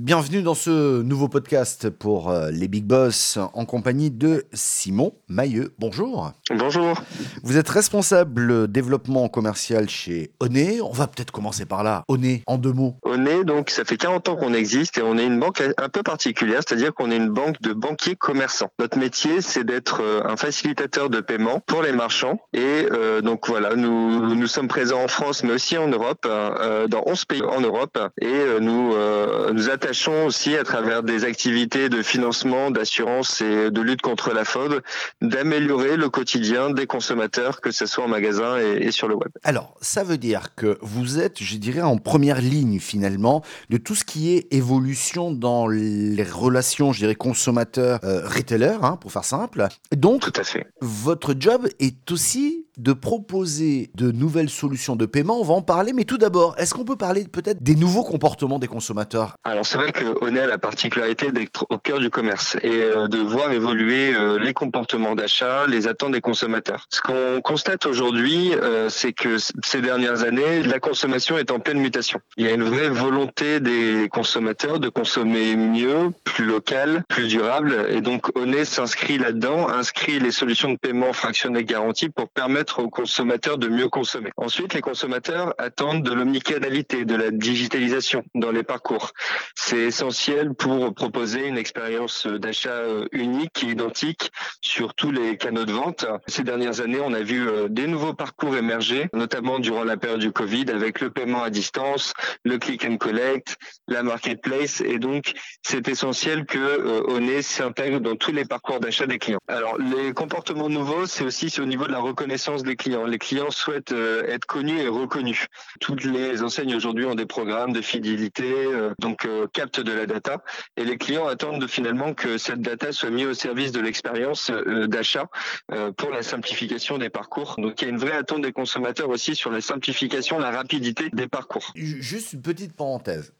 Bienvenue dans ce nouveau podcast pour euh, les Big Boss en compagnie de Simon Mailleux. Bonjour. Bonjour. Vous êtes responsable développement commercial chez Oné. On va peut-être commencer par là. Oné, en deux mots. Oné, donc, ça fait 40 ans qu'on existe et on est une banque un peu particulière, c'est-à-dire qu'on est une banque de banquiers commerçants. Notre métier, c'est d'être euh, un facilitateur de paiement pour les marchands. Et euh, donc voilà, nous, nous sommes présents en France, mais aussi en Europe, euh, dans 11 pays en Europe. Et euh, nous nous attachons aussi à travers des activités de financement, d'assurance et de lutte contre la fraude, d'améliorer le quotidien des consommateurs, que ce soit en magasin et, et sur le web. Alors, ça veut dire que vous êtes, je dirais, en première ligne finalement de tout ce qui est évolution dans les relations, je dirais, consommateurs-retailers, hein, pour faire simple. Donc, Tout à fait. votre job est aussi de proposer de nouvelles solutions de paiement. On va en parler, mais tout d'abord, est-ce qu'on peut parler peut-être des nouveaux comportements des consommateurs? Alors c'est vrai est à la particularité d'être au cœur du commerce et euh, de voir évoluer euh, les comportements d'achat, les attentes des consommateurs. Ce qu'on constate aujourd'hui, euh, c'est que ces dernières années, la consommation est en pleine mutation. Il y a une vraie volonté des consommateurs de consommer mieux, plus local, plus durable, et donc Onet s'inscrit là-dedans, inscrit les solutions de paiement fractionnées garanties pour permettre aux consommateurs de mieux consommer. Ensuite, les consommateurs attendent de l'omnicanalité, de la digitalisation dans les parcours. C'est essentiel pour proposer une expérience d'achat euh, unique et identique sur tous les canaux de vente. Ces dernières années, on a vu euh, des nouveaux parcours émerger, notamment durant la période du Covid, avec le paiement à distance, le click and collect, la marketplace, et donc c'est essentiel que euh, s'intègre dans tous les parcours d'achat des clients. Alors, les comportements nouveaux, c'est aussi au niveau de la reconnaissance des clients. Les clients souhaitent euh, être connus et reconnus. Toutes les enseignes aujourd'hui ont des programmes de fidélité, euh, donc euh, captent de la data, et les clients attendent de, finalement que cette data soit mise au service de l'expérience d'achat pour la simplification des parcours. Donc, il y a une vraie attente des consommateurs aussi sur la simplification, la rapidité des parcours. Ju- Juste une petite parenthèse.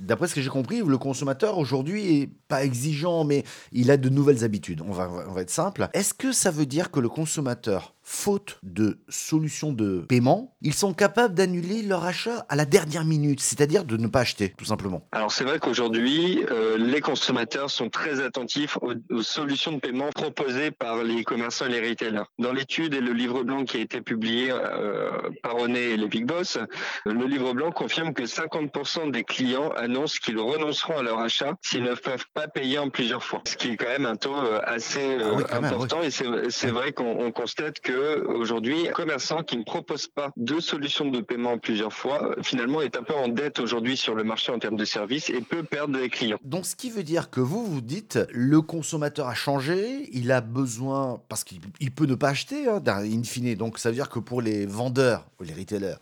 D'après ce que j'ai compris, le consommateur aujourd'hui est pas exigeant, mais il a de nouvelles habitudes. On va être simple. Est-ce que ça veut dire que le consommateur, faute de solution de paiement, ils sont capables d'annuler leur achat à la dernière minute, c'est-à-dire de ne pas acheter, tout simplement Alors c'est vrai qu'aujourd'hui, euh, les consommateurs sont très attentifs aux, aux solutions de paiement proposées par les commerçants et les retailers. Dans l'étude et le livre blanc qui a été publié euh, par Onet et les Big Boss, le livre blanc confirme que 50% des clients annoncent qu'ils renonceront à leur achat s'ils ne peuvent pas payer en plusieurs fois. Ce qui est quand même un taux euh, assez euh, Ah oui, quand même, important et c'est vrai qu'on on constate que aujourd'hui, un commerçant qui ne propose pas de solution de paiement en plusieurs fois, euh, finalement est un peu en dette aujourd'hui sur le marché en termes de services et peut perdre des clients. Donc, ce qui veut dire que vous, vous dites, le consommateur a changé, il a besoin, parce qu'il il peut ne pas acheter, hein, in fine. Donc, ça veut dire que pour les vendeurs, ou les retailers,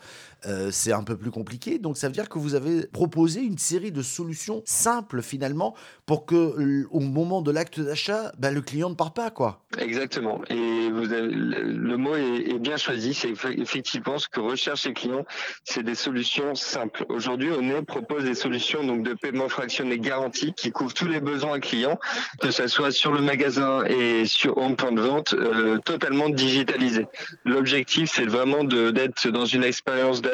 euh, c'est un peu plus compliqué. Donc, ça veut dire que vous avez proposé une série de solutions simples, finalement, pour que, au moment de l'acte d'achat, ben, le client ne part pas, quoi. Exactement. Et le mot est, bien choisi. C'est effe- effectivement ce que recherchent les clients. C'est des solutions simples. Aujourd'hui, Onet propose des solutions donc de paiement fractionné garanti qui couvrent tous les besoins clients, que ce soit sur le magasin et sur home point de vente, euh, totalement digitalisé. L'objectif, c'est vraiment d'être dans une expérience d'achat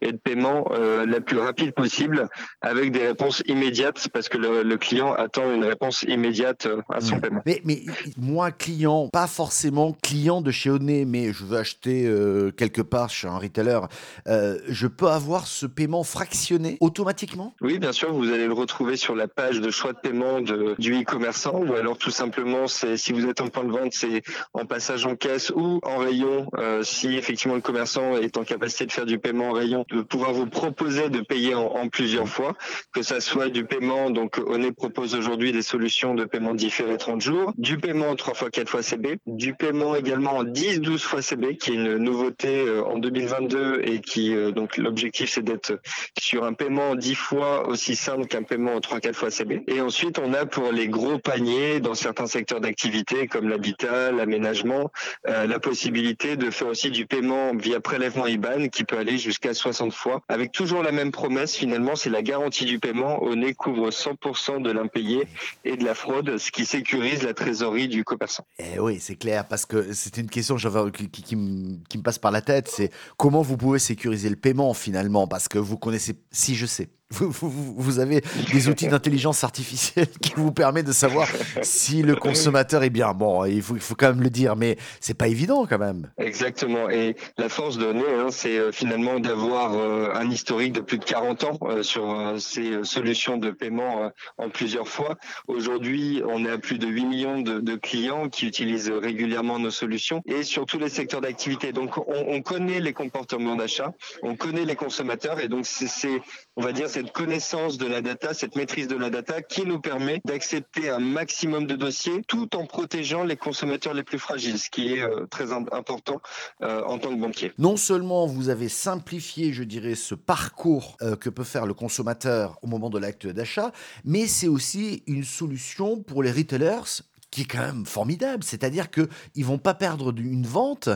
et de paiement euh, la plus rapide possible, avec des réponses immédiates, parce que le, le client attend une réponse immédiate euh, à son paiement. Mais, mais moi, client, pas forcément client de chez Onet, mais je veux acheter euh, quelque part chez un retailer, euh, je peux avoir ce paiement fractionné automatiquement? Oui, bien sûr, vous allez le retrouver sur la page de choix de paiement de, du e-commerçant ou alors tout simplement, c'est si vous êtes en point de vente, c'est en passage en caisse ou en rayon, si effectivement le commerçant est en capacité de faire du paiement en rayon, de pouvoir vous proposer de payer en, plusieurs fois, que ça soit du paiement, donc Onet propose aujourd'hui des solutions de paiement différé 30 jours, du paiement en 3 fois 4 fois CB, du paiement également en 10, 12 fois CB, qui est une nouveauté euh, en 2022 et qui, euh, donc l'objectif c'est d'être sur un paiement 10 fois aussi simple qu'un paiement en 3-4 fois CB. Et ensuite, on a pour les gros paniers dans certains secteurs d'activité comme l'habitat, l'aménagement, euh, la possibilité de faire aussi du paiement via prélèvement IBAN qui peut aller jusqu'à 60 fois avec toujours la même promesse finalement, c'est la garantie du paiement. Onet couvre 100% de l'impayé et de la fraude, ce qui sécurise la trésorerie du commerçant. Eh oui, c'est clair, parce que c'était une question qui me passe par la tête, c'est comment vous pouvez sécuriser le paiement finalement, parce que vous connaissez, si je sais, vous, avez des outils d'intelligence artificielle qui vous permettent de savoir si le consommateur est bien. Bon, il faut, quand même le dire, mais c'est pas évident quand même. Exactement. Et la force de Nez, hein, c'est euh, finalement d'avoir euh, un historique de plus de 40 ans euh, sur ces solutions de paiement en plusieurs fois. Aujourd'hui, on est à plus de 8 millions de, clients qui utilisent régulièrement nos solutions et sur tous les secteurs d'activité. Donc, on, on connaît les comportements d'achat, on connaît les consommateurs et donc c'est, c'est, on va dire, cette connaissance de la data, cette maîtrise de la data qui nous permet d'accepter un maximum de dossiers tout en protégeant les consommateurs les plus fragiles, ce qui est euh, très im- important euh, en tant que banquier. Non seulement vous avez simplifié, je dirais, ce parcours euh, que peut faire le consommateur au moment de l'acte d'achat, mais c'est aussi une solution pour les retailers qui est quand même formidable, c'est-à-dire que ils vont pas perdre une vente.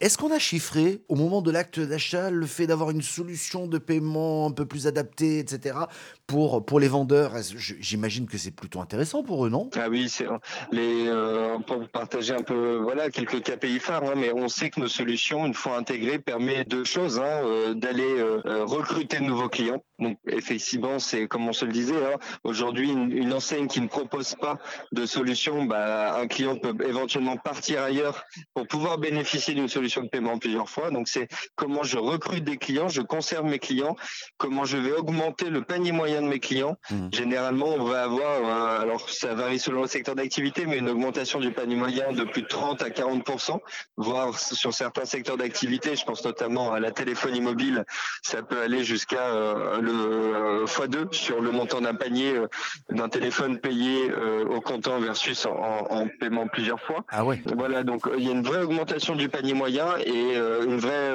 Est-ce qu'on a chiffré au moment de l'acte d'achat le fait d'avoir une solution de paiement un peu plus adaptée, etc. pour pour les vendeurs J'imagine que c'est plutôt intéressant pour eux, non? Ah oui, c'est les euh, pour partager un peu voilà quelques KPI phares, hein, mais on sait que nos solutions, une fois intégrées, permet deux choses hein, euh, d'aller euh, recruter de nouveaux clients. Donc effectivement, c'est comme on se le disait, hein, aujourd'hui une, une enseigne qui ne propose pas de solution, bah, un client peut éventuellement partir ailleurs pour pouvoir bénéficier d'une solution de paiement plusieurs fois. Donc c'est comment je recrute des clients, je conserve mes clients, comment je vais augmenter le panier moyen de mes clients. Mhm. Généralement, on va avoir, alors ça varie selon le secteur d'activité, mais une augmentation du panier moyen de plus de 30 à 40% voire sur certains secteurs d'activité, je pense notamment à la téléphonie mobile, ça peut aller jusqu'à euh, le euh, x2 sur le montant d'un panier euh, d'un téléphone payé euh, au comptant versus en, en paiement plusieurs fois. Ah ouais. Voilà, donc il y a une vraie augmentation du panier moyen et une vraie,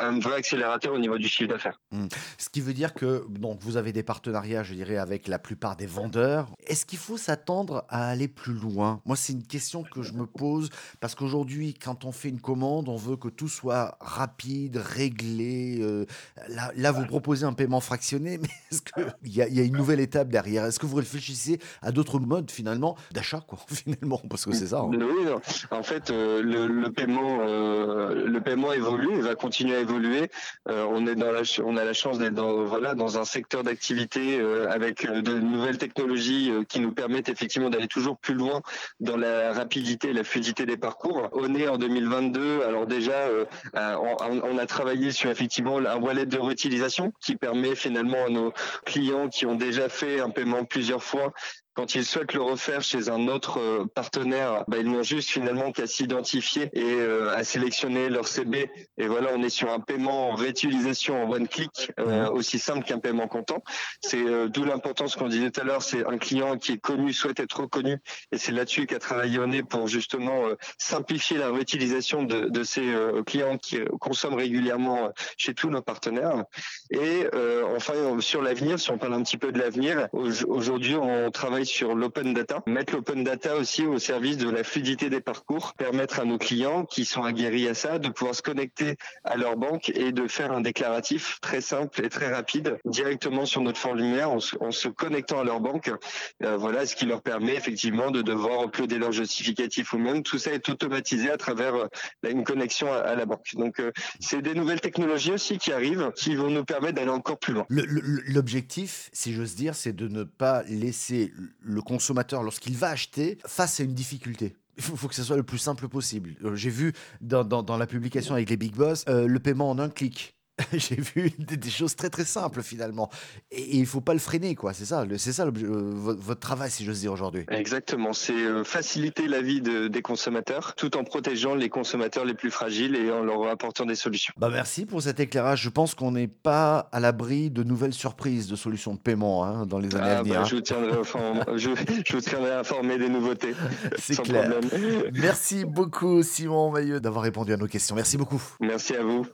un vrai accélérateur au niveau du chiffre d'affaires. Ce qui veut dire que donc vous avez des partenariats, je dirais, avec la plupart des vendeurs. Est-ce qu'il faut s'attendre à aller plus loin? Moi, c'est une question que je me pose parce qu'aujourd'hui, quand on fait une commande, on veut que tout soit rapide, réglé. euh, là, vous proposez un paiement fractionné, mais est-ce qu'il y, y a une nouvelle étape derrière? Est-ce que vous réfléchissez à d'autres modes finalement d'achat, quoi, finalement, parce que c'est ça. hein. Oui, en fait, euh, le, paiement, euh, le paiement évolue, il va continuer à évoluer. On est dans la, on a la chance d'être dans, voilà, dans un secteur d'activité euh, avec euh, de nouvelles technologies euh, qui nous permettent effectivement d'aller toujours plus loin dans la rapidité et la fluidité des parcours. On est en 2022, alors déjà, on, on a travaillé sur effectivement un wallet de réutilisation qui permet finalement à nos clients qui ont déjà fait un paiement plusieurs fois quand ils souhaitent le refaire chez un autre euh, partenaire, bah, ils n'ont juste finalement qu'à s'identifier et euh, à sélectionner leur CB. Et voilà, on est sur un paiement en réutilisation en one click, euh, aussi simple qu'un paiement comptant. C'est euh, d'où l'importance qu'on disait tout à l'heure, c'est un client qui est connu, souhaite être reconnu. Et c'est là-dessus qu'a travaillé Oné pour justement euh, simplifier la réutilisation de, de ces euh, clients qui consomment régulièrement chez tous nos partenaires. Et euh, enfin, sur l'avenir, si on parle un petit peu de l'avenir, au- aujourd'hui, on travaille sur l'open data, mettre l'open data aussi au service de la fluidité des parcours, permettre à nos clients qui sont aguerris à ça de pouvoir se connecter à leur banque et de faire un déclaratif très simple et très rapide directement sur notre formulaire en en se connectant à leur banque. Euh, voilà, ce qui leur permet effectivement de devoir uploader leur justificatif ou même tout ça est automatisé à travers euh, une connexion à, la banque. Donc euh, c'est des nouvelles technologies aussi qui arrivent qui vont nous permettre d'aller encore plus loin. L'objectif, si j'ose dire, c'est de ne pas laisser le consommateur, lorsqu'il va acheter, face à une difficulté. Il faut, que ce soit le plus simple possible. Euh, J'ai vu dans la publication avec les Big Boss euh, le paiement en un clic. J'ai vu des, des choses très très simples finalement. Et, et il faut pas le freiner, quoi. C'est ça, c'est ça euh, votre, votre travail, si j'ose dire aujourd'hui. Exactement, c'est euh, faciliter la vie de- des consommateurs tout en protégeant les consommateurs les plus fragiles et en leur apportant des solutions. Bah merci pour cet éclairage. Je pense qu'on n'est pas à l'abri de nouvelles surprises de solutions de paiement hein, dans les années à Ah, venir. bah, hein. je, vous tiendrai informé, je, je vous tiendrai informé des nouveautés. C'est clair. problème. Merci beaucoup Simon Mailleux d'avoir répondu à nos questions. Merci beaucoup. Merci à vous.